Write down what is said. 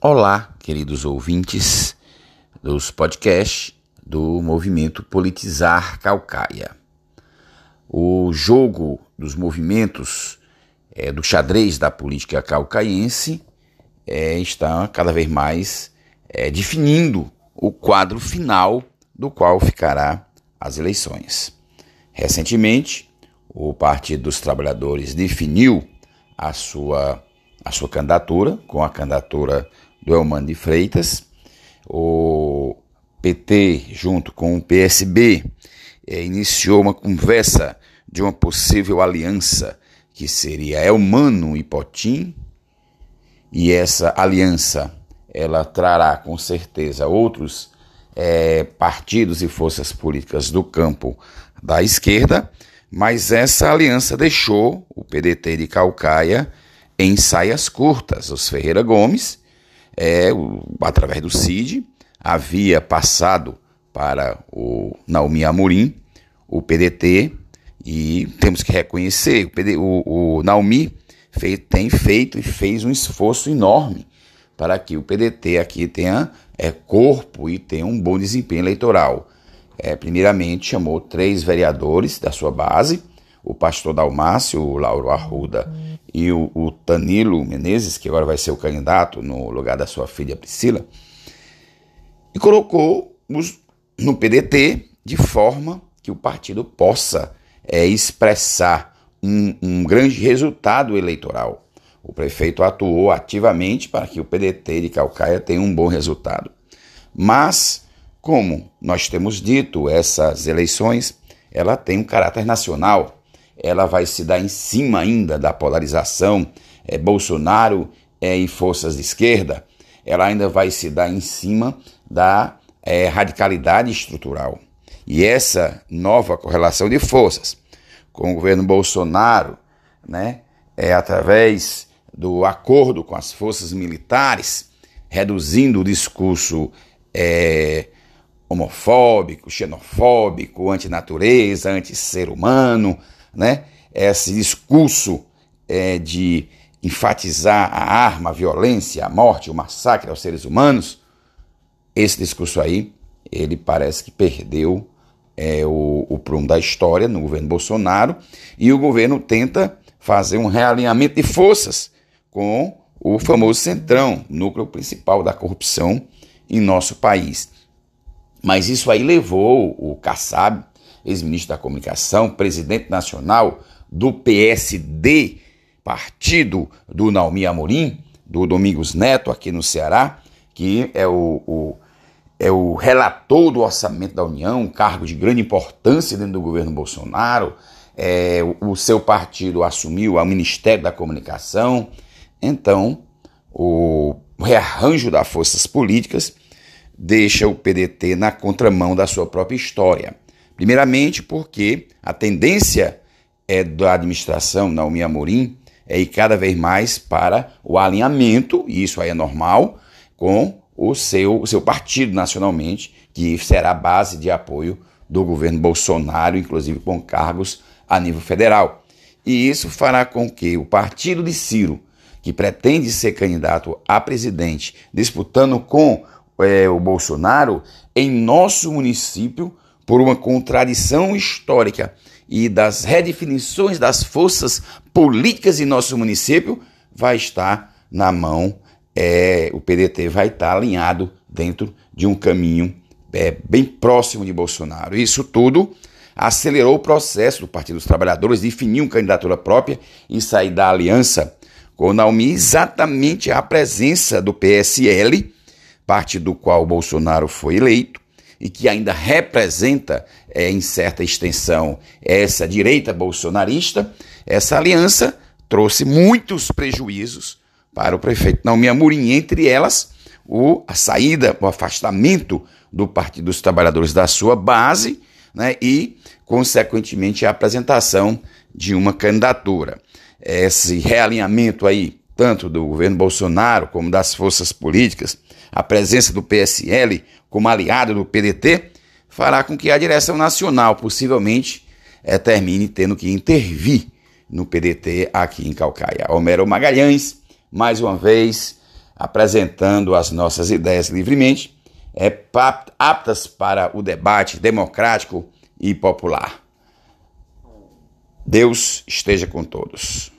Olá, queridos ouvintes dos podcasts do movimento Politizar Calcaia. O jogo dos movimentos é, do xadrez da política calcaiense é, está cada vez mais é, definindo o quadro final do qual ficará as eleições. Recentemente, o Partido dos Trabalhadores definiu a sua, a sua candidatura com a candidatura do Elmano de Freitas. O PT, junto com o PSB, é, iniciou uma conversa de uma possível aliança que seria Elmano e Potim, e essa aliança ela trará com certeza outros é, partidos e forças políticas do campo da esquerda, mas essa aliança deixou o PDT de Calcaia em saias curtas. Os Ferreira Gomes é, o, através do CID, havia passado para o Naomi Amorim, o PDT, e temos que reconhecer, o, PD, o, o Naomi fez, tem feito e fez um esforço enorme para que o PDT aqui tenha é, corpo e tenha um bom desempenho eleitoral. É, primeiramente, chamou três vereadores da sua base, o pastor Dalmácio, o Lauro Arruda e o, o Tanilo Menezes, que agora vai ser o candidato no lugar da sua filha Priscila, e colocou-os no PDT de forma que o partido possa é, expressar um, um grande resultado eleitoral. O prefeito atuou ativamente para que o PDT de Calcaia tenha um bom resultado. Mas, como nós temos dito, essas eleições ela tem um caráter nacional ela vai se dar em cima ainda da polarização é, Bolsonaro é, e forças de esquerda, ela ainda vai se dar em cima da é, radicalidade estrutural. E essa nova correlação de forças com o governo Bolsonaro, né, é através do acordo com as forças militares, reduzindo o discurso é, homofóbico, xenofóbico, antinatureza, anti-ser humano, né? Esse discurso é, de enfatizar a arma, a violência, a morte, o massacre aos seres humanos, esse discurso aí, ele parece que perdeu é, o, o prumo da história no governo Bolsonaro e o governo tenta fazer um realinhamento de forças com o famoso Centrão, núcleo principal da corrupção em nosso país. Mas isso aí levou o Kassab ex-ministro da Comunicação, presidente nacional do PSD, partido do Naomi Amorim, do Domingos Neto, aqui no Ceará, que é o, o, é o relator do orçamento da União, um cargo de grande importância dentro do governo Bolsonaro. É, o, o seu partido assumiu o Ministério da Comunicação. Então, o rearranjo das forças políticas deixa o PDT na contramão da sua própria história. Primeiramente, porque a tendência é da administração Naomi Amorim é ir cada vez mais para o alinhamento, e isso aí é normal, com o seu, o seu partido nacionalmente, que será a base de apoio do governo Bolsonaro, inclusive com cargos a nível federal. E isso fará com que o partido de Ciro, que pretende ser candidato a presidente, disputando com é, o Bolsonaro, em nosso município por uma contradição histórica e das redefinições das forças políticas em nosso município, vai estar na mão, é, o PDT vai estar alinhado dentro de um caminho é, bem próximo de Bolsonaro. Isso tudo acelerou o processo do Partido dos Trabalhadores de definir uma candidatura própria e sair da aliança com Naomi exatamente a presença do PSL, parte do qual Bolsonaro foi eleito, e que ainda representa, é, em certa extensão, essa direita bolsonarista, essa aliança trouxe muitos prejuízos para o prefeito Naomi Amorim, entre elas o, a saída, o afastamento do Partido dos Trabalhadores da sua base né, e, consequentemente, a apresentação de uma candidatura. Esse realinhamento aí, tanto do governo Bolsonaro como das forças políticas, a presença do PSL como aliado do PDT, fará com que a direção nacional possivelmente é, termine tendo que intervir no PDT aqui em Calcaia. Homero Magalhães, mais uma vez, apresentando as nossas ideias livremente, é, aptas para o debate democrático e popular. Deus esteja com todos.